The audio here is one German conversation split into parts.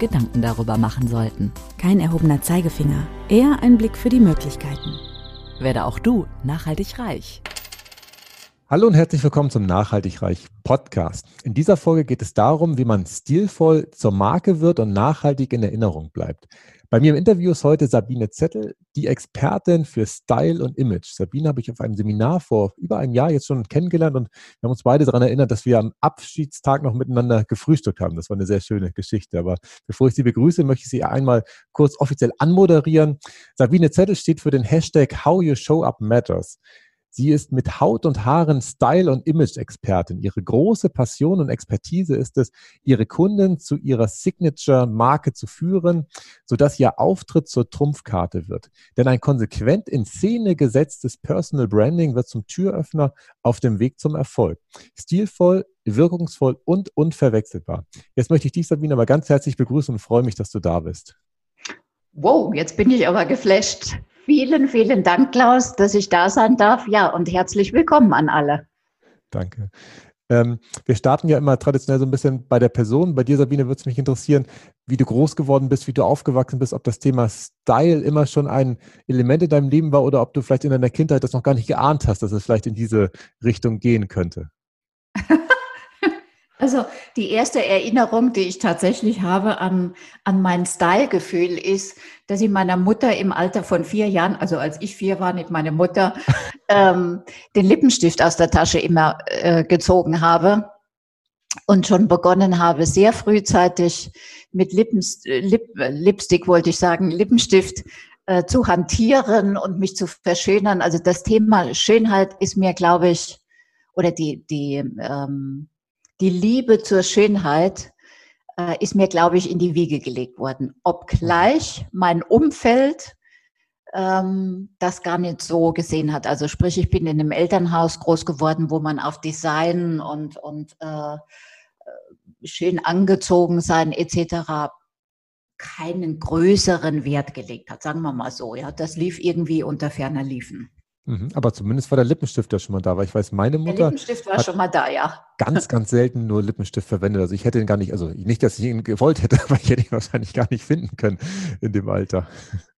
Gedanken darüber machen sollten. Kein erhobener Zeigefinger, eher ein Blick für die Möglichkeiten. Werde auch du nachhaltig reich. Hallo und herzlich willkommen zum Nachhaltig Reich Podcast. In dieser Folge geht es darum, wie man stilvoll zur Marke wird und nachhaltig in Erinnerung bleibt. Bei mir im Interview ist heute Sabine Zettel, die Expertin für Style und Image. Sabine habe ich auf einem Seminar vor über einem Jahr jetzt schon kennengelernt und wir haben uns beide daran erinnert, dass wir am Abschiedstag noch miteinander gefrühstückt haben. Das war eine sehr schöne Geschichte. Aber bevor ich Sie begrüße, möchte ich Sie einmal kurz offiziell anmoderieren. Sabine Zettel steht für den Hashtag How You Show Up Matters. Sie ist mit Haut und Haaren Style- und Image-Expertin. Ihre große Passion und Expertise ist es, ihre Kunden zu ihrer Signature-Marke zu führen, sodass ihr Auftritt zur Trumpfkarte wird. Denn ein konsequent in Szene gesetztes Personal Branding wird zum Türöffner auf dem Weg zum Erfolg. Stilvoll, wirkungsvoll und unverwechselbar. Jetzt möchte ich dich, Sabine, aber ganz herzlich begrüßen und freue mich, dass du da bist. Wow, jetzt bin ich aber geflasht. Vielen, vielen Dank, Klaus, dass ich da sein darf. Ja, und herzlich willkommen an alle. Danke. Ähm, wir starten ja immer traditionell so ein bisschen bei der Person. Bei dir, Sabine, würde es mich interessieren, wie du groß geworden bist, wie du aufgewachsen bist, ob das Thema Style immer schon ein Element in deinem Leben war oder ob du vielleicht in deiner Kindheit das noch gar nicht geahnt hast, dass es vielleicht in diese Richtung gehen könnte. Also die erste Erinnerung, die ich tatsächlich habe an, an mein Stylegefühl ist, dass ich meiner Mutter im Alter von vier Jahren, also als ich vier war, nicht meine Mutter, ähm, den Lippenstift aus der Tasche immer äh, gezogen habe und schon begonnen habe, sehr frühzeitig mit Lippens, Lip, Lipstick, wollte ich sagen, Lippenstift äh, zu hantieren und mich zu verschönern. Also das Thema Schönheit ist mir, glaube ich, oder die, die ähm, die Liebe zur Schönheit äh, ist mir, glaube ich, in die Wiege gelegt worden. Obgleich mein Umfeld ähm, das gar nicht so gesehen hat. Also sprich, ich bin in einem Elternhaus groß geworden, wo man auf Design und, und äh, schön angezogen sein etc. keinen größeren Wert gelegt hat, sagen wir mal so. Ja, das lief irgendwie unter ferner Liefen. Mhm, aber zumindest war der Lippenstift ja schon mal da, weil ich weiß, meine Mutter. Der Lippenstift war schon mal da, ja. Ganz, ganz selten nur Lippenstift verwendet. Also ich hätte ihn gar nicht, also nicht, dass ich ihn gewollt hätte, aber ich hätte ihn wahrscheinlich gar nicht finden können in dem Alter.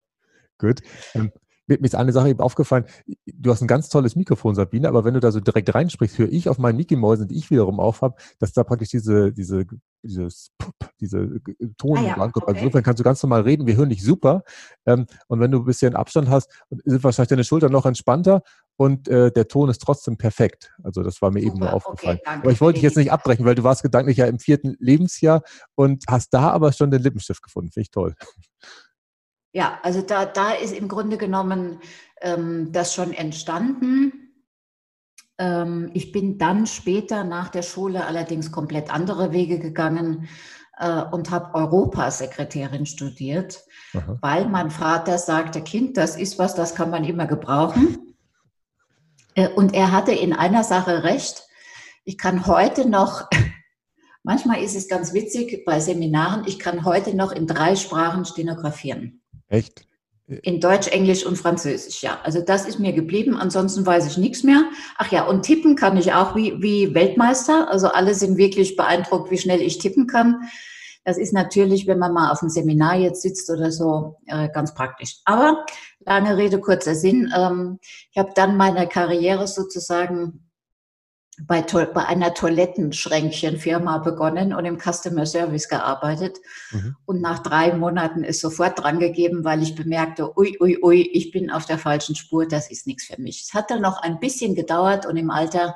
Gut. Ähm, mir ist eine Sache eben aufgefallen. Du hast ein ganz tolles Mikrofon, Sabine, aber wenn du da so direkt reinsprichst, höre ich auf meinen Mickey-Mäusen, die ich wiederum auf habe, dass da praktisch diese, diese, dieses, diese Ton ah, ja. rankommt. Also okay. Also insofern kannst du ganz normal reden. Wir hören dich super. Ähm, und wenn du ein bisschen Abstand hast, sind wahrscheinlich deine Schultern noch entspannter und äh, der Ton ist trotzdem perfekt. Also das war mir super, eben nur aufgefallen. Okay, aber ich wollte dich jetzt nicht abbrechen, weil du warst gedanklich ja im vierten Lebensjahr und hast da aber schon den Lippenstift gefunden. Finde ich toll. Ja, also da, da ist im Grunde genommen ähm, das schon entstanden. Ähm, ich bin dann später nach der Schule allerdings komplett andere Wege gegangen äh, und habe Europasekretärin studiert, Aha. weil mein Vater sagte, Kind, das ist was, das kann man immer gebrauchen. Äh, und er hatte in einer Sache recht. Ich kann heute noch Manchmal ist es ganz witzig bei Seminaren, ich kann heute noch in drei Sprachen stenografieren. Echt? In Deutsch, Englisch und Französisch, ja. Also das ist mir geblieben. Ansonsten weiß ich nichts mehr. Ach ja, und tippen kann ich auch wie, wie Weltmeister. Also alle sind wirklich beeindruckt, wie schnell ich tippen kann. Das ist natürlich, wenn man mal auf einem Seminar jetzt sitzt oder so, äh, ganz praktisch. Aber lange Rede, kurzer Sinn. Ähm, ich habe dann meine Karriere sozusagen bei, bei einer Toilettenschränkchenfirma begonnen und im Customer Service gearbeitet. Mhm. Und nach drei Monaten ist sofort drangegeben, weil ich bemerkte, ui, ui, ui, ich bin auf der falschen Spur, das ist nichts für mich. Es hat dann noch ein bisschen gedauert und im Alter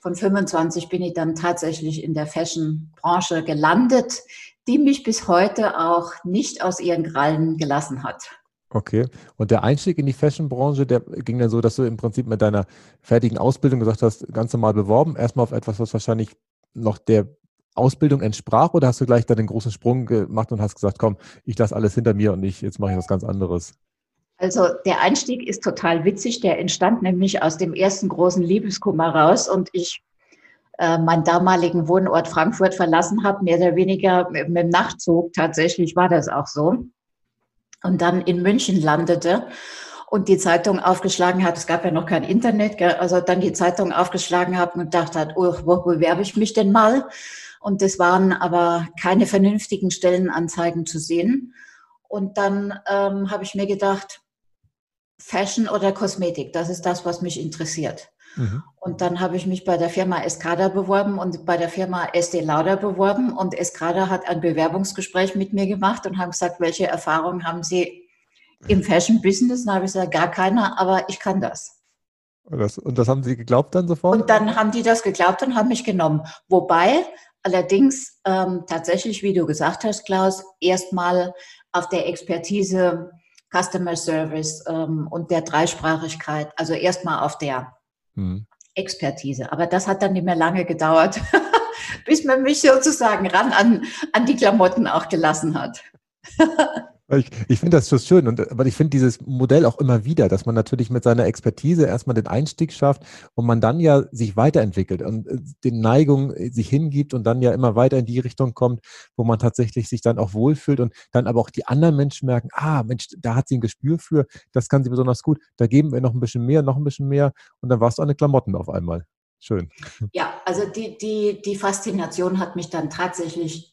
von 25 bin ich dann tatsächlich in der Fashion-Branche gelandet, die mich bis heute auch nicht aus ihren Krallen gelassen hat. Okay. Und der Einstieg in die Fashion-Branche, der ging dann so, dass du im Prinzip mit deiner fertigen Ausbildung gesagt hast, ganz normal beworben, erstmal auf etwas, was wahrscheinlich noch der Ausbildung entsprach oder hast du gleich da den großen Sprung gemacht und hast gesagt, komm, ich lasse alles hinter mir und ich, jetzt mache ich was ganz anderes? Also der Einstieg ist total witzig. Der entstand nämlich aus dem ersten großen Liebeskummer raus und ich äh, meinen damaligen Wohnort Frankfurt verlassen habe, mehr oder weniger mit dem Nachtzug. Tatsächlich war das auch so. Und dann in München landete und die Zeitung aufgeschlagen hat. Es gab ja noch kein Internet, gell? also dann die Zeitung aufgeschlagen hat und gedacht hat, oh, wo bewerbe ich mich denn mal? Und es waren aber keine vernünftigen Stellenanzeigen zu sehen. Und dann ähm, habe ich mir gedacht, Fashion oder Kosmetik, das ist das, was mich interessiert. Mhm. Und dann habe ich mich bei der Firma Escada beworben und bei der Firma Estee Lauder beworben. Und Escada hat ein Bewerbungsgespräch mit mir gemacht und haben gesagt, welche Erfahrungen haben Sie im Fashion-Business? Da habe ich gesagt, gar keiner, aber ich kann das. Und das. Und das haben Sie geglaubt dann sofort? Und dann haben die das geglaubt und haben mich genommen. Wobei allerdings ähm, tatsächlich, wie du gesagt hast, Klaus, erstmal auf der Expertise Customer Service ähm, und der Dreisprachigkeit, also erstmal auf der hm. Expertise. Aber das hat dann nicht mehr lange gedauert, bis man mich sozusagen ran an, an die Klamotten auch gelassen hat. Ich, ich finde das so schön, und, aber ich finde dieses Modell auch immer wieder, dass man natürlich mit seiner Expertise erstmal den Einstieg schafft und man dann ja sich weiterentwickelt und äh, den Neigungen äh, sich hingibt und dann ja immer weiter in die Richtung kommt, wo man tatsächlich sich dann auch wohlfühlt und dann aber auch die anderen Menschen merken, ah Mensch, da hat sie ein Gespür für, das kann sie besonders gut, da geben wir noch ein bisschen mehr, noch ein bisschen mehr und dann warst du eine Klamotten auf einmal. Schön. Ja, also die, die, die Faszination hat mich dann tatsächlich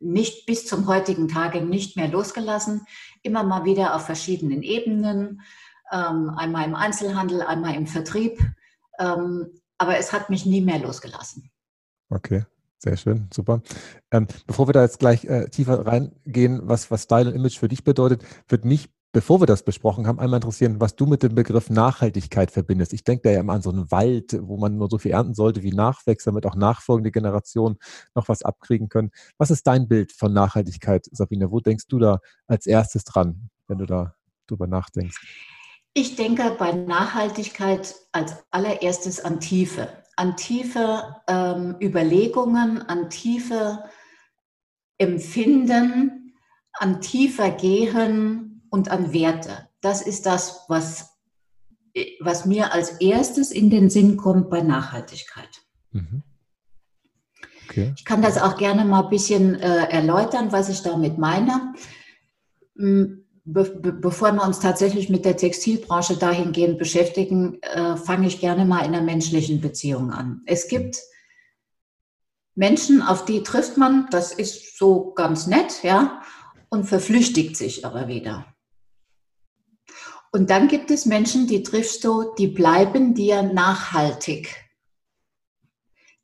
nicht bis zum heutigen Tage nicht mehr losgelassen. Immer mal wieder auf verschiedenen Ebenen, ähm, einmal im Einzelhandel, einmal im Vertrieb. Ähm, aber es hat mich nie mehr losgelassen. Okay. Sehr schön, super. Ähm, bevor wir da jetzt gleich äh, tiefer reingehen, was, was Style und Image für dich bedeutet, wird mich Bevor wir das besprochen haben, einmal interessieren, was du mit dem Begriff Nachhaltigkeit verbindest. Ich denke da ja immer an so einen Wald, wo man nur so viel ernten sollte wie Nachwächse, damit auch nachfolgende Generationen noch was abkriegen können. Was ist dein Bild von Nachhaltigkeit, Sabine? Wo denkst du da als erstes dran, wenn du da drüber nachdenkst? Ich denke bei Nachhaltigkeit als allererstes an Tiefe, an tiefe ähm, Überlegungen, an tiefe Empfinden, an tiefer Gehen und an Werte. Das ist das, was, was mir als erstes in den Sinn kommt bei Nachhaltigkeit. Mhm. Okay. Ich kann das auch gerne mal ein bisschen äh, erläutern, was ich damit meine. Hm, be be bevor wir uns tatsächlich mit der Textilbranche dahingehend beschäftigen, äh, fange ich gerne mal in der menschlichen Beziehung an. Es gibt Menschen, auf die trifft man, das ist so ganz nett, ja, und verflüchtigt sich aber wieder. Und dann gibt es Menschen, die triffst du, die bleiben dir nachhaltig.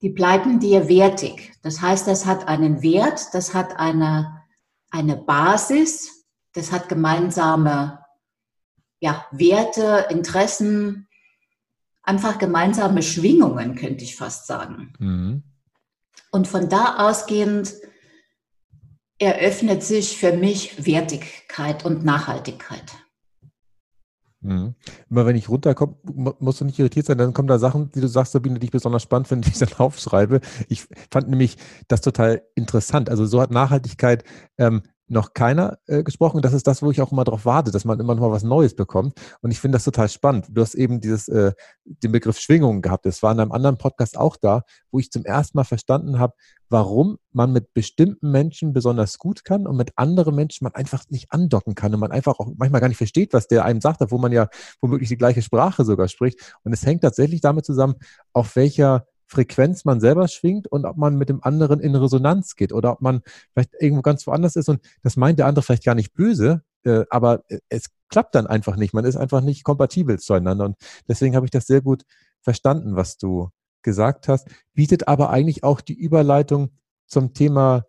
Die bleiben dir wertig. Das heißt, das hat einen Wert, das hat eine, eine Basis, das hat gemeinsame ja, Werte, Interessen, einfach gemeinsame Schwingungen, könnte ich fast sagen. Mhm. Und von da ausgehend eröffnet sich für mich Wertigkeit und Nachhaltigkeit. Mhm. Immer wenn ich runterkomme, musst du nicht irritiert sein, dann kommen da Sachen, die du sagst, Sabine, die ich besonders spannend finde, die ich dann aufschreibe. Ich fand nämlich das total interessant. Also so hat Nachhaltigkeit ähm, noch keiner äh, gesprochen. Das ist das, wo ich auch immer darauf warte, dass man immer noch mal was Neues bekommt. Und ich finde das total spannend. Du hast eben dieses, äh, den Begriff Schwingungen gehabt. Das war in einem anderen Podcast auch da, wo ich zum ersten Mal verstanden habe, warum man mit bestimmten Menschen besonders gut kann und mit anderen Menschen man einfach nicht andocken kann und man einfach auch manchmal gar nicht versteht, was der einem sagt, obwohl man ja womöglich die gleiche Sprache sogar spricht. Und es hängt tatsächlich damit zusammen, auf welcher Frequenz man selber schwingt und ob man mit dem anderen in Resonanz geht oder ob man vielleicht irgendwo ganz woanders ist und das meint der andere vielleicht gar nicht böse, äh, aber äh, es klappt dann einfach nicht. Man ist einfach nicht kompatibel zueinander und deswegen habe ich das sehr gut verstanden, was du gesagt hast. Bietet aber eigentlich auch die Überleitung zum Thema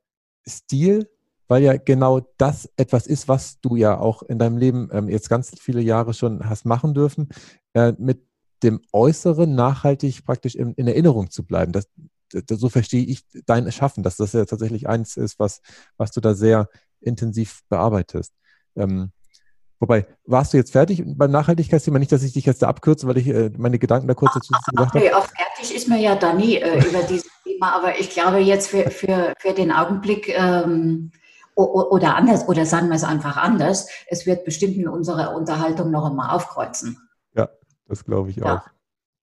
Stil, weil ja genau das etwas ist, was du ja auch in deinem Leben ähm, jetzt ganz viele Jahre schon hast machen dürfen, äh, mit dem Äußeren nachhaltig praktisch in, in Erinnerung zu bleiben. Das, das, so verstehe ich dein Schaffen, dass das ja tatsächlich eins ist, was, was du da sehr intensiv bearbeitest. Ähm, wobei, warst du jetzt fertig beim Nachhaltigkeitsthema? Nicht, dass ich dich jetzt da abkürze, weil ich äh, meine Gedanken da kurz dazu gesagt habe. Okay, auch fertig ist mir ja da nie äh, über dieses Thema, aber ich glaube jetzt für, für, für den Augenblick ähm, oder anders, oder sagen wir es einfach anders, es wird bestimmt in unserer Unterhaltung noch einmal aufkreuzen. Das glaube ich ja. auch.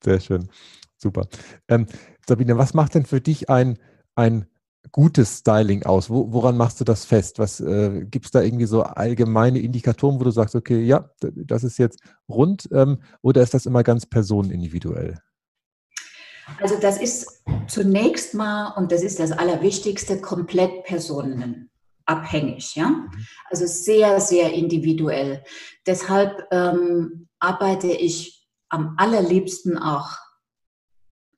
Sehr schön. Super. Ähm, Sabine, was macht denn für dich ein, ein gutes Styling aus? Wo, woran machst du das fest? Was äh, gibt es da irgendwie so allgemeine Indikatoren, wo du sagst, okay, ja, das ist jetzt rund ähm, oder ist das immer ganz personenindividuell? Also das ist zunächst mal, und das ist das Allerwichtigste, komplett personen abhängig, ja. Mhm. Also sehr, sehr individuell. Deshalb ähm, arbeite ich am allerliebsten auch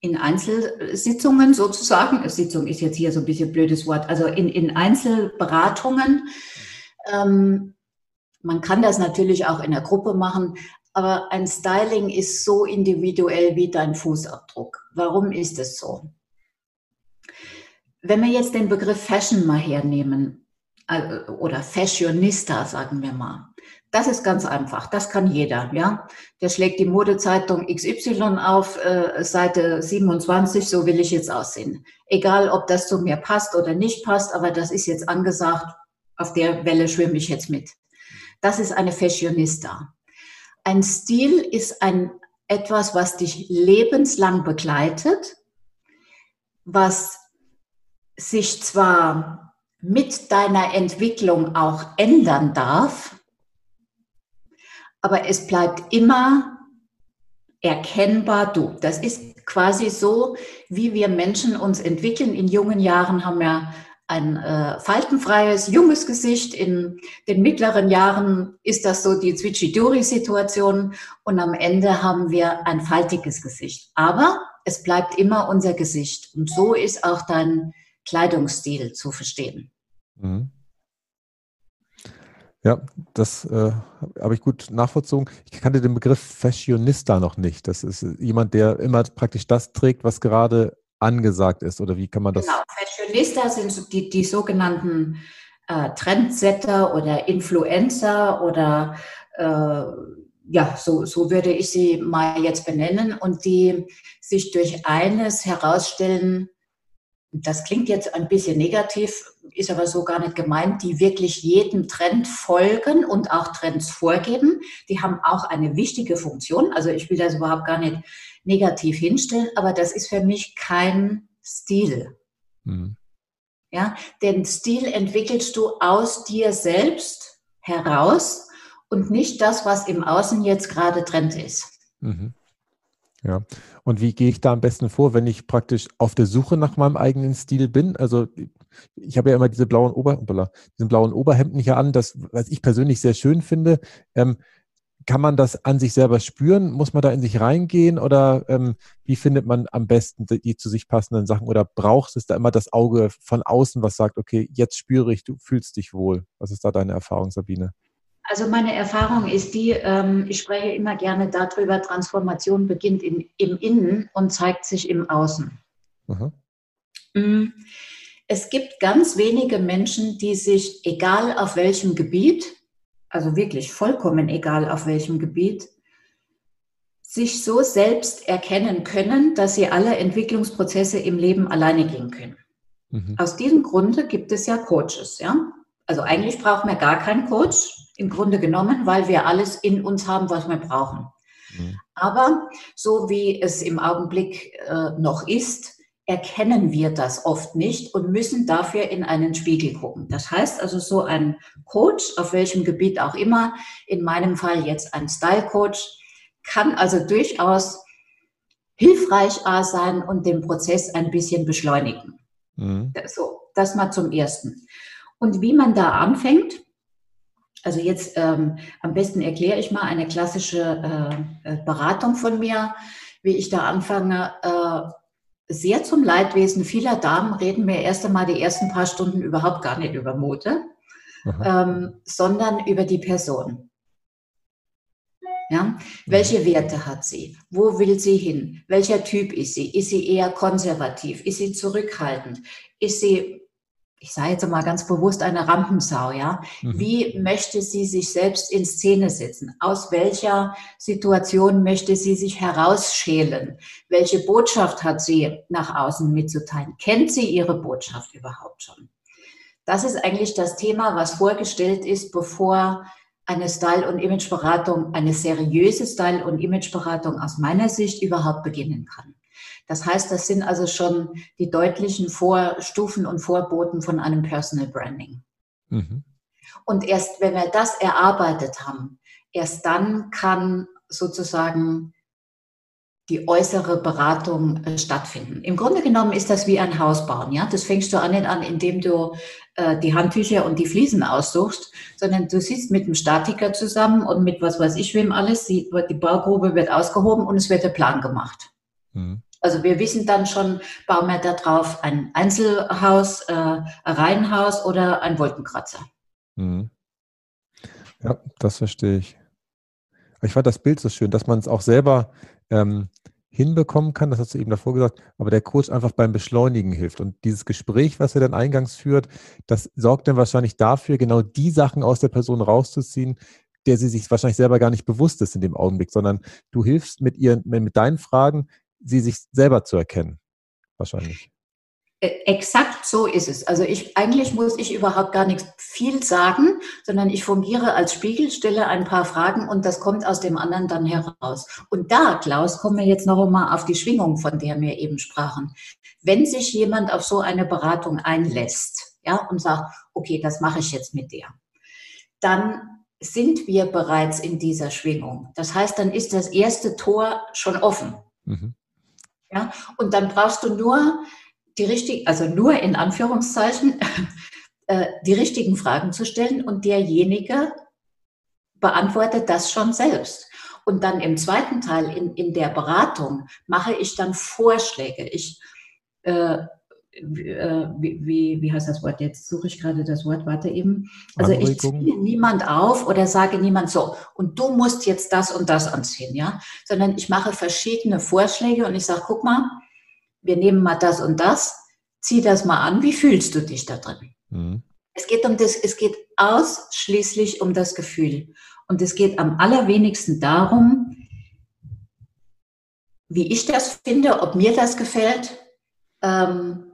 in Einzelsitzungen sozusagen. Sitzung ist jetzt hier so ein bisschen blödes Wort. Also in, in Einzelberatungen. Ähm, man kann das natürlich auch in der Gruppe machen, aber ein Styling ist so individuell wie dein Fußabdruck. Warum ist es so? Wenn wir jetzt den Begriff Fashion mal hernehmen, äh, oder Fashionista, sagen wir mal. Das ist ganz einfach. Das kann jeder, ja. Der schlägt die Modezeitung XY auf, äh, Seite 27, so will ich jetzt aussehen. Egal, ob das zu mir passt oder nicht passt, aber das ist jetzt angesagt. Auf der Welle schwimme ich jetzt mit. Das ist eine Fashionista. Ein Stil ist ein etwas, was dich lebenslang begleitet, was sich zwar mit deiner Entwicklung auch ändern darf, aber es bleibt immer erkennbar du. Das ist quasi so, wie wir Menschen uns entwickeln. In jungen Jahren haben wir ein äh, faltenfreies, junges Gesicht. In den mittleren Jahren ist das so die Zwitschiduri-Situation und am Ende haben wir ein faltiges Gesicht. Aber es bleibt immer unser Gesicht. Und so ist auch dein Kleidungsstil zu verstehen. Mhm. Ja, das äh, habe ich gut nachvollzogen. Ich kannte den Begriff Fashionista noch nicht. Das ist jemand, der immer praktisch das trägt, was gerade angesagt ist. Oder wie kann man das? Genau, Fashionista sind die, die sogenannten äh, Trendsetter oder Influencer oder äh, ja, so, so würde ich sie mal jetzt benennen und die sich durch eines herausstellen, das klingt jetzt ein bisschen negativ, ist aber so gar nicht gemeint, die wirklich jedem Trend folgen und auch Trends vorgeben. Die haben auch eine wichtige Funktion. Also ich will das überhaupt gar nicht negativ hinstellen, aber das ist für mich kein Stil. Mhm. Ja, den Stil entwickelst du aus dir selbst heraus und nicht das, was im Außen jetzt gerade Trend ist. Mhm. Ja. Und wie gehe ich da am besten vor, wenn ich praktisch auf der Suche nach meinem eigenen Stil bin? Also ich habe ja immer diese blauen Ober, diesen blauen Oberhemden hier an, das, was ich persönlich sehr schön finde. Ähm, kann man das an sich selber spüren? Muss man da in sich reingehen oder ähm, wie findet man am besten die, die, zu sich passenden Sachen? Oder braucht es da immer das Auge von außen, was sagt, okay, jetzt spüre ich, du fühlst dich wohl? Was ist da deine Erfahrung, Sabine? Also meine Erfahrung ist die, ähm, ich spreche immer gerne darüber, Transformation beginnt in, im Innen und zeigt sich im Außen. Aha. Mm, es gibt ganz wenige Menschen, die sich, egal auf welchem Gebiet, also wirklich vollkommen egal auf welchem Gebiet, sich so selbst erkennen können, dass sie alle Entwicklungsprozesse im Leben alleine gehen können. Mhm. Aus diesem Grunde gibt es ja Coaches, ja. Also eigentlich brauchen wir gar keinen Coach, im Grunde genommen, weil wir alles in uns haben, was wir brauchen. Mhm. Aber so wie es im Augenblick äh, noch ist, erkennen wir das oft nicht und müssen dafür in einen Spiegel gucken. Das heißt also so ein Coach, auf welchem Gebiet auch immer, in meinem Fall jetzt ein Style Coach, kann also durchaus hilfreich sein und den Prozess ein bisschen beschleunigen. Mhm. So, das mal zum Ersten. Und wie man da anfängt, also jetzt ähm, am besten erkläre ich mal eine klassische äh, äh, Beratung von mir, wie ich da anfange. Äh, sehr zum Leidwesen vieler Damen reden wir erst einmal die ersten paar Stunden überhaupt gar nicht über Mode, ähm, sondern über die Person. Ja? Mhm. Welche Werte hat sie? Wo will sie hin? Welcher Typ ist sie? Ist sie eher konservativ? Ist sie zurückhaltend? Ist sie ich sage jetzt mal ganz bewusst eine Rampensau, ja. Mhm. Wie möchte sie sich selbst in Szene setzen? Aus welcher Situation möchte sie sich herausschälen? Welche Botschaft hat sie nach außen mitzuteilen? Kennt sie ihre Botschaft überhaupt schon? Das ist eigentlich das Thema, was vorgestellt ist, bevor eine Style- und Imageberatung, eine seriöse Style- und Imageberatung aus meiner Sicht überhaupt beginnen kann. Das heißt, das sind also schon die deutlichen Vorstufen und Vorboten von einem Personal Branding. Mhm. Und erst wenn wir das erarbeitet haben, erst dann kann sozusagen die äußere Beratung äh, stattfinden. Im Grunde genommen ist das wie ein Haus bauen. Ja? Das fängst du an nicht an, indem du äh, die Handtücher und die Fliesen aussuchst, sondern du sitzt mit dem Statiker zusammen und mit was weiß ich wem alles. Die, die Baugrube wird ausgehoben und es wird der Plan gemacht. Mhm. Also wir wissen dann schon, bauen wir da drauf ein Einzelhaus, äh, ein Reihenhaus oder ein Wolkenkratzer. Mhm. Ja, das verstehe ich. Ich fand das Bild so schön, dass man es auch selber ähm, hinbekommen kann, das hast du eben davor gesagt, aber der Coach einfach beim Beschleunigen hilft. Und dieses Gespräch, was er dann eingangs führt, das sorgt dann wahrscheinlich dafür, genau die Sachen aus der Person rauszuziehen, der sie sich wahrscheinlich selber gar nicht bewusst ist in dem Augenblick, sondern du hilfst mit ihren, mit deinen Fragen, sie sich selber zu erkennen. Wahrscheinlich. Äh, exakt so ist es. Also ich, eigentlich muss ich überhaupt gar nichts viel sagen, sondern ich fungiere als Spiegel, stelle ein paar Fragen und das kommt aus dem anderen dann heraus. Und da, Klaus, kommen wir jetzt noch einmal auf die Schwingung, von der wir eben sprachen. Wenn sich jemand auf so eine Beratung einlässt, ja, und sagt, okay, das mache ich jetzt mit dir, dann sind wir bereits in dieser Schwingung. Das heißt, dann ist das erste Tor schon offen. Mhm. Ja, und dann brauchst du nur die richtigen, also nur in Anführungszeichen, äh, die richtigen Fragen zu stellen und derjenige beantwortet das schon selbst. Und dann im zweiten Teil, in, in der Beratung, mache ich dann Vorschläge. Ich, äh, wie, wie, wie heißt das Wort? Jetzt suche ich gerade das Wort, warte eben. Also ich ziehe niemand auf oder sage niemand so, und du musst jetzt das und das anziehen, ja, sondern ich mache verschiedene Vorschläge und ich sage, guck mal, wir nehmen mal das und das, zieh das mal an, wie fühlst du dich da drin? Mhm. Es geht um das, es geht ausschließlich um das Gefühl. Und es geht am allerwenigsten darum, wie ich das finde, ob mir das gefällt, ähm,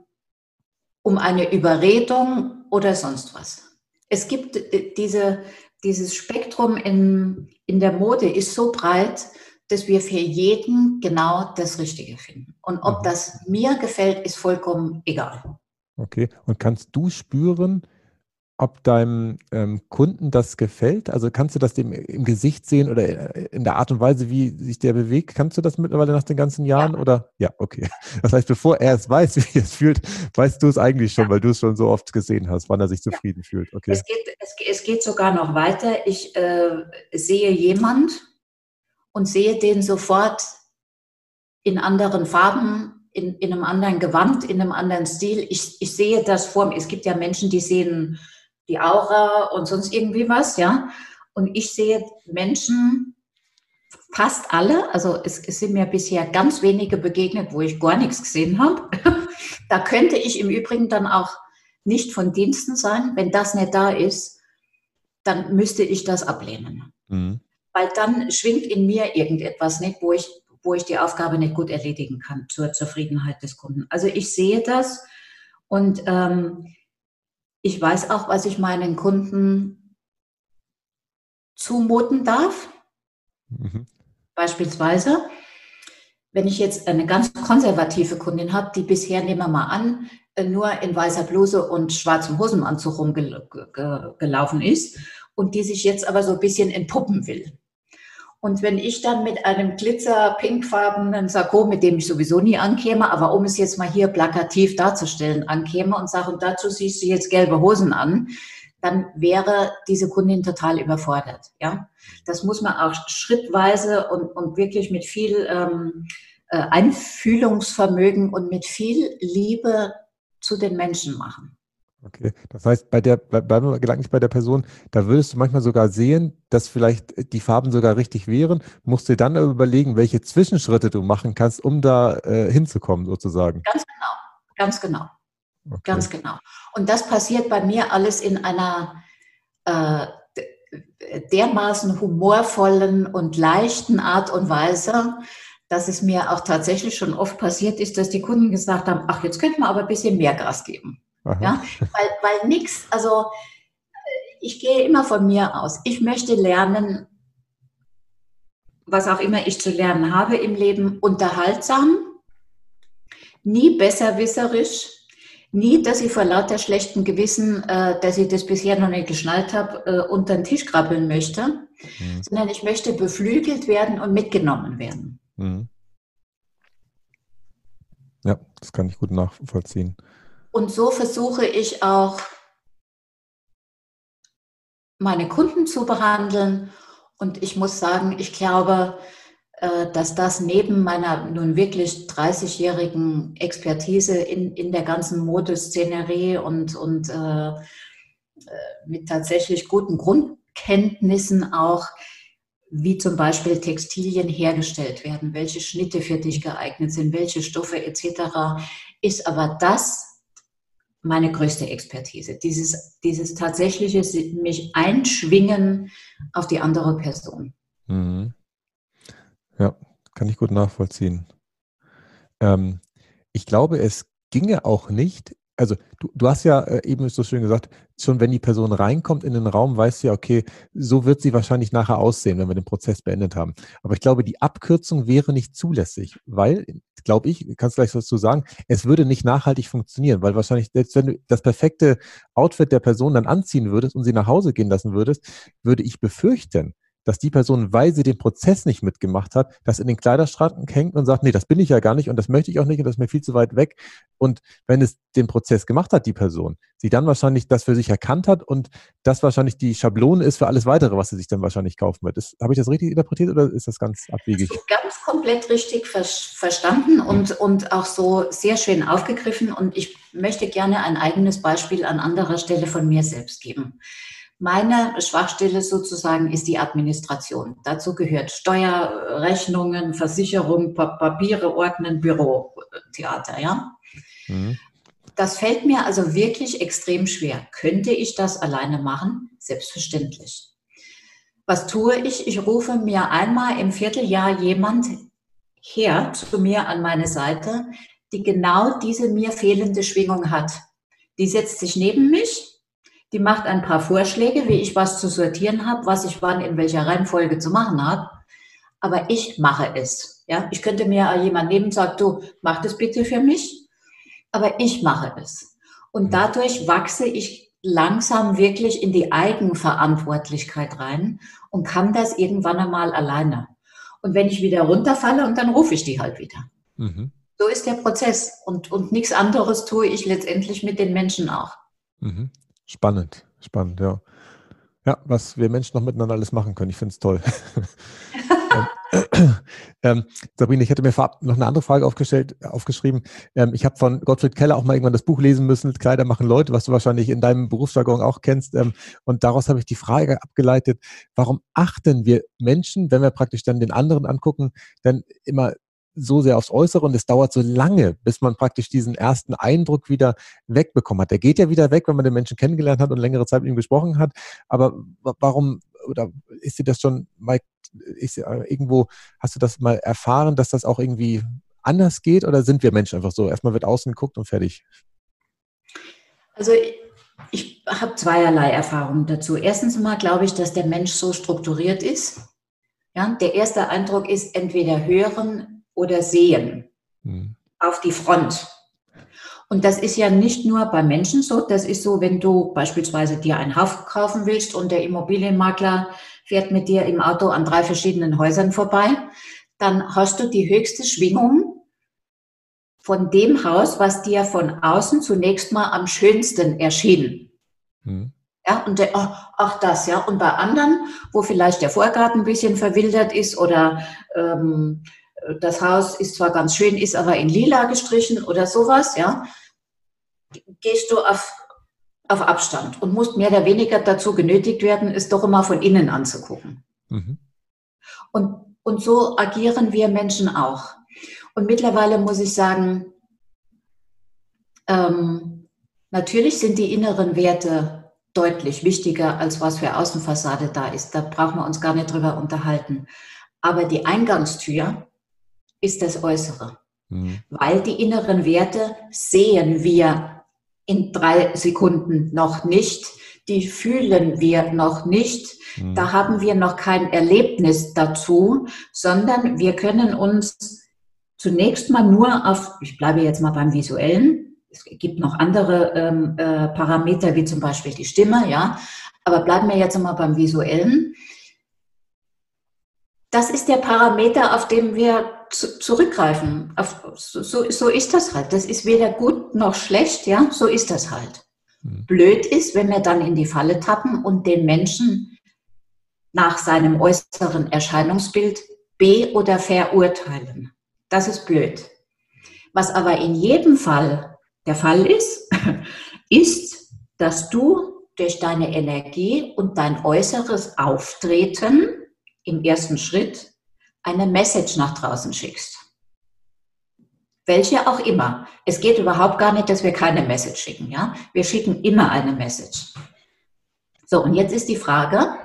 um eine Überredung oder sonst was. Es gibt äh, diese, dieses Spektrum in, in der Mode ist so breit, dass wir für jeden genau das Richtige finden. Und ob mhm. das mir gefällt, ist vollkommen egal. Okay. Und kannst du spüren, ob deinem ähm, Kunden das gefällt? Also kannst du das dem im Gesicht sehen oder äh, in der Art und Weise, wie sich der bewegt? Kannst du das mittlerweile nach den ganzen Jahren? Ja. Oder ja, okay. Das heißt, bevor er es weiß, wie er es fühlt, weißt du es eigentlich schon, ja. weil du es schon so oft gesehen hast, wann er sich zufrieden ja. fühlt. Okay. Es geht, es, es, geht sogar noch weiter. Ich äh, sehe jemand, und sehe den sofort in anderen Farben, in, in einem anderen Gewand, in einem anderen Stil. Ich, ich sehe das vor mir. Es gibt ja Menschen, die sehen die Aura und sonst irgendwie was, ja. Und ich sehe Menschen, fast alle, also es, es sind mir bisher ganz wenige begegnet, wo ich gar nichts gesehen habe. da könnte ich im Übrigen dann auch nicht von Diensten sein. Wenn das nicht da ist, dann müsste ich das ablehnen. Mhm weil dann schwingt in mir irgendetwas nicht, wo ich, wo ich die Aufgabe nicht gut erledigen kann zur Zufriedenheit des Kunden. Also ich sehe das und ähm, ich weiß auch, was ich meinen Kunden zumuten darf. Mhm. Beispielsweise, wenn ich jetzt eine ganz konservative Kundin habe, die bisher, nehmen wir mal an, nur in weißer Bluse und schwarzem Hosenanzug rumgelaufen ist und die sich jetzt aber so ein bisschen entpuppen will. Und wenn ich dann mit einem glitzer-pinkfarbenen Sakko, mit dem ich sowieso nie ankäme, aber um es jetzt mal hier plakativ darzustellen, ankäme und sage, und dazu siehst du jetzt gelbe Hosen an, dann wäre diese Kundin total überfordert. Ja, das muss man auch schrittweise und, und wirklich mit viel ähm, äh, Einfühlungsvermögen und mit viel Liebe zu den Menschen machen. Okay, das heißt, bei der, bleiben wir gedanklich bei der Person, da würdest du manchmal sogar sehen, dass vielleicht die Farben sogar richtig wären, musst dir dann überlegen, welche Zwischenschritte du machen kannst, um da äh, hinzukommen, sozusagen. Ganz genau, ganz genau. Okay. Ganz genau. Und das passiert bei mir alles in einer äh, dermaßen humorvollen und leichten Art und Weise, dass es mir auch tatsächlich schon oft passiert ist, dass die Kunden gesagt haben, ach, jetzt könnten wir aber ein bisschen mehr Gas geben. Ja? Weil, weil nichts, also ich gehe immer von mir aus. Ich möchte lernen, was auch immer ich zu lernen habe im Leben, unterhaltsam, nie besserwisserisch, nie, dass ich vor lauter schlechtem Gewissen, äh, dass ich das bisher noch nicht geschnallt habe, äh, unter den Tisch krabbeln möchte, mhm. sondern ich möchte beflügelt werden und mitgenommen werden. Mhm. Ja, das kann ich gut nachvollziehen. Und so versuche ich auch meine Kunden zu behandeln. Und ich muss sagen, ich glaube, äh, dass das neben meiner nun wirklich 30-jährigen Expertise in, in der ganzen Modeszenerie und, und äh, äh, mit tatsächlich guten Grundkenntnissen auch, wie zum Beispiel Textilien hergestellt werden, welche Schnitte für dich geeignet sind, welche Stoffe etc., ist aber das meine größte Expertise. Dieses, dieses tatsächliche mich einschwingen auf die andere Person. Mhm. Ja, kann ich gut nachvollziehen. Ähm, ich glaube, es ginge auch nicht. Also du, du hast ja äh, eben so schön gesagt, schon wenn die Person reinkommt in den Raum, weißt du ja, okay, so wird sie wahrscheinlich nachher aussehen, wenn wir den Prozess beendet haben. Aber ich glaube, die Abkürzung wäre nicht zulässig, weil, glaube ich, kannst du gleich was dazu sagen, es würde nicht nachhaltig funktionieren, weil wahrscheinlich, selbst wenn du das perfekte Outfit der Person dann anziehen würdest und sie nach Hause gehen lassen würdest, würde ich befürchten, dass die Person, weil sie den Prozess nicht mitgemacht hat, das in den Kleiderschrank hängt und sagt, nee, das bin ich ja gar nicht und das möchte ich auch nicht und das ist mir viel zu weit weg. Und wenn es den Prozess gemacht hat, die Person, sie dann wahrscheinlich das für sich erkannt hat und das wahrscheinlich die Schablone ist für alles weitere, was sie sich dann wahrscheinlich kaufen wird. Habe ich das richtig interpretiert oder ist das ganz abwegig? Das ganz komplett richtig ver verstanden und, und auch so sehr schön aufgegriffen und ich möchte gerne ein eigenes Beispiel an anderer Stelle von mir selbst geben. Meine Schwachstelle sozusagen ist die Administration. Dazu gehört Steuerrechnungen, Versicherung, Papiere ordnen, Bürotheater, ja. Mhm. Das fällt mir also wirklich extrem schwer. Könnte ich das alleine machen? Selbstverständlich. Was tue ich? Ich rufe mir einmal im Vierteljahr jemand her zu mir an meine Seite, die genau diese mir fehlende Schwingung hat. Die setzt sich neben mich die macht ein paar Vorschläge, wie ich was zu sortieren habe, was ich wann in welcher Reihenfolge zu machen habe. Aber ich mache es. Ja, ich könnte mir jemand nehmen und sagen, du mach das bitte für mich. Aber ich mache es. Und dadurch wachse ich langsam wirklich in die Eigenverantwortlichkeit rein und kann das irgendwann einmal alleine. Und wenn ich wieder runterfalle und dann rufe ich die halt wieder. Mhm. So ist der Prozess. Und, und nichts anderes tue ich letztendlich mit den Menschen auch. Mhm. Spannend, spannend, ja. Ja, was wir Menschen noch miteinander alles machen können. Ich finde es toll. ähm, Sabrina, ich hätte mir vorab noch eine andere Frage aufgestellt, aufgeschrieben. Ähm, ich habe von Gottfried Keller auch mal irgendwann das Buch lesen müssen, Kleider machen Leute, was du wahrscheinlich in deinem Berufsjargon auch kennst. Ähm, und daraus habe ich die Frage abgeleitet, warum achten wir Menschen, wenn wir praktisch dann den anderen angucken, dann immer so sehr aufs Äußere und es dauert so lange, bis man praktisch diesen ersten Eindruck wieder wegbekommen hat. Der geht ja wieder weg, wenn man den Menschen kennengelernt hat und längere Zeit mit ihm gesprochen hat. Aber warum, oder ist dir das schon mal, ist, irgendwo, hast du das mal erfahren, dass das auch irgendwie anders geht oder sind wir Menschen einfach so? Erstmal wird außen geguckt und fertig. Also ich, ich habe zweierlei Erfahrungen dazu. Erstens mal glaube ich, dass der Mensch so strukturiert ist. Ja, der erste Eindruck ist entweder hören, oder sehen mhm. auf die Front. Und das ist ja nicht nur bei Menschen so, das ist so, wenn du beispielsweise dir ein Haus kaufen willst und der Immobilienmakler fährt mit dir im Auto an drei verschiedenen Häusern vorbei, dann hast du die höchste Schwingung von dem Haus, was dir von außen zunächst mal am schönsten erschien. Mhm. Ja, und der, ach, ach, das, ja. Und bei anderen, wo vielleicht der Vorgarten ein bisschen verwildert ist oder ähm, das Haus ist zwar ganz schön, ist aber in lila gestrichen oder sowas, ja, gehst du auf, auf Abstand und musst mehr oder weniger dazu genötigt werden, es doch immer von innen anzugucken. Mhm. Und, und so agieren wir Menschen auch. Und mittlerweile muss ich sagen, ähm, Natürlich sind die inneren Werte deutlich wichtiger, als was für Außenfassade da ist. Da brauchen wir uns gar nicht drüber unterhalten. Aber die Eingangstür ist das Äußere. Mhm. Weil die inneren Werte sehen wir in drei Sekunden noch nicht. Die fühlen wir noch nicht. Mhm. Da haben wir noch kein Erlebnis dazu, sondern wir können uns zunächst mal nur auf, ich bleibe jetzt mal beim visuellen, es gibt noch andere ähm, äh, Parameter, wie zum Beispiel die Stimme, ja, aber bleiben wir jetzt mal beim visuellen. Das ist der Parameter, auf den wir zu, zurückgreifen. Auf, so, so ist das halt. Das ist weder gut noch schlecht, ja, so ist das halt. Hm. Blöd ist, wenn wir dann in die Falle tappen und den Menschen nach seinem äußeren Erscheinungsbild be- oder verurteilen. Das ist blöd. Was aber in jedem Fall der Fall ist, ist, dass du durch deine Energie und dein äußeres Auftreten im ersten Schritt eine Message nach draußen schickst. Welche auch immer. Es geht überhaupt gar nicht, dass wir keine Message schicken. Ja? Wir schicken immer eine Message. So, und jetzt ist die Frage,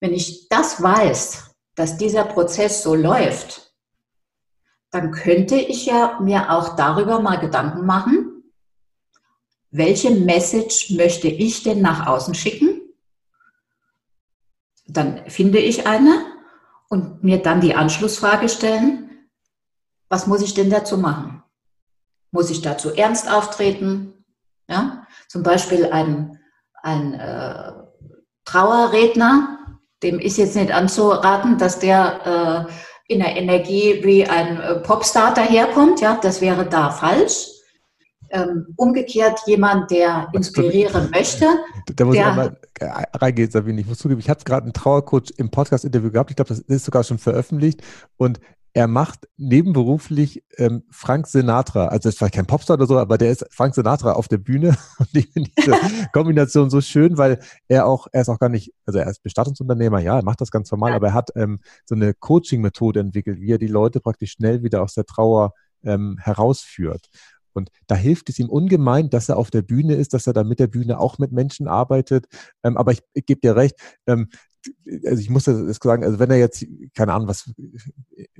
wenn ich das weiß, dass dieser Prozess so läuft, dann könnte ich ja mir auch darüber mal Gedanken machen, welche Message möchte ich denn nach außen schicken? Dann finde ich eine und mir dann die Anschlussfrage stellen, was muss ich denn dazu machen? Muss ich dazu ernst auftreten? Ja? Zum Beispiel ein, ein äh, Trauerredner, dem ist jetzt nicht anzuraten, dass der äh, in der Energie wie ein äh, Popstar daherkommt, ja, das wäre da falsch. Ähm, umgekehrt jemand, der inspirieren möchte. Da muss der, ich einmal äh, reingehen, Sabine. Ich muss zugeben, ich hatte gerade einen Trauercoach im Podcast-Interview gehabt. Ich glaube, das ist sogar schon veröffentlicht. Und er macht nebenberuflich ähm, Frank Sinatra. Also ist vielleicht kein Popstar oder so, aber der ist Frank Sinatra auf der Bühne. Und ich finde diese Kombination so schön, weil er auch, er ist auch gar nicht, also er ist Bestattungsunternehmer, ja, er macht das ganz normal, aber er hat ähm, so eine Coaching-Methode entwickelt, wie er die Leute praktisch schnell wieder aus der Trauer ähm, herausführt. Und da hilft es ihm ungemein, dass er auf der Bühne ist, dass er da mit der Bühne auch mit Menschen arbeitet. Ähm, aber ich, ich gebe dir recht, ähm, also ich muss das sagen, also wenn er jetzt, keine Ahnung, was,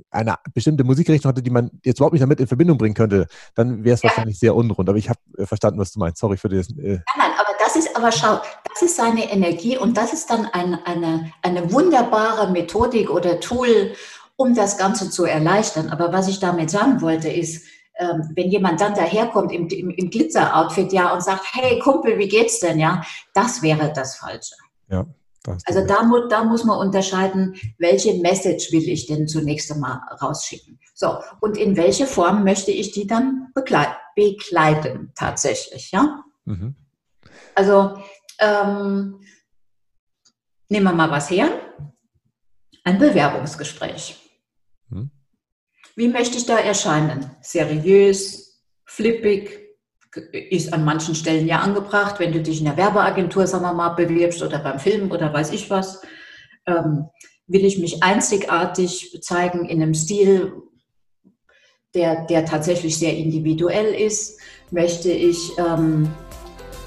eine bestimmte Musikrichtung hatte, die man jetzt überhaupt nicht damit in Verbindung bringen könnte, dann wäre es ja. wahrscheinlich sehr unrund. Aber ich habe äh, verstanden, was du meinst. Sorry für das. Äh nein, nein, aber das ist, aber schau, das ist seine Energie und das ist dann ein, eine, eine wunderbare Methodik oder Tool, um das Ganze zu erleichtern. Aber was ich damit sagen wollte, ist, ähm, wenn jemand dann daherkommt im, im, im Glitzer-Outfit, ja, und sagt, hey Kumpel, wie geht's denn, ja, das wäre das Falsche. Ja. Also da, mu da muss man unterscheiden, welche Message will ich denn zunächst einmal rausschicken. So, und in welche Form möchte ich die dann bekleiden tatsächlich, ja? Mhm. Also ähm, nehmen wir mal was her. Ein Bewerbungsgespräch. Wie möchte ich da erscheinen? Seriös, flippig, ist an manchen Stellen ja angebracht, wenn du dich in der Werbeagentur, sagen wir mal, bewirbst oder beim Film oder weiß ich was, ähm, will ich mich einzigartig zeigen in einem Stil, der, der tatsächlich sehr individuell ist, möchte ich ähm,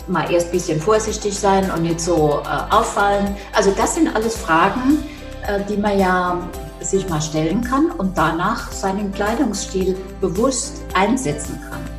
mal erst ein bisschen vorsichtig sein und nicht so äh, auffallen. Also das sind alles Fragen, äh, die man ja sich mal stellen kann und danach seinen Kleidungsstil bewusst einsetzen kann.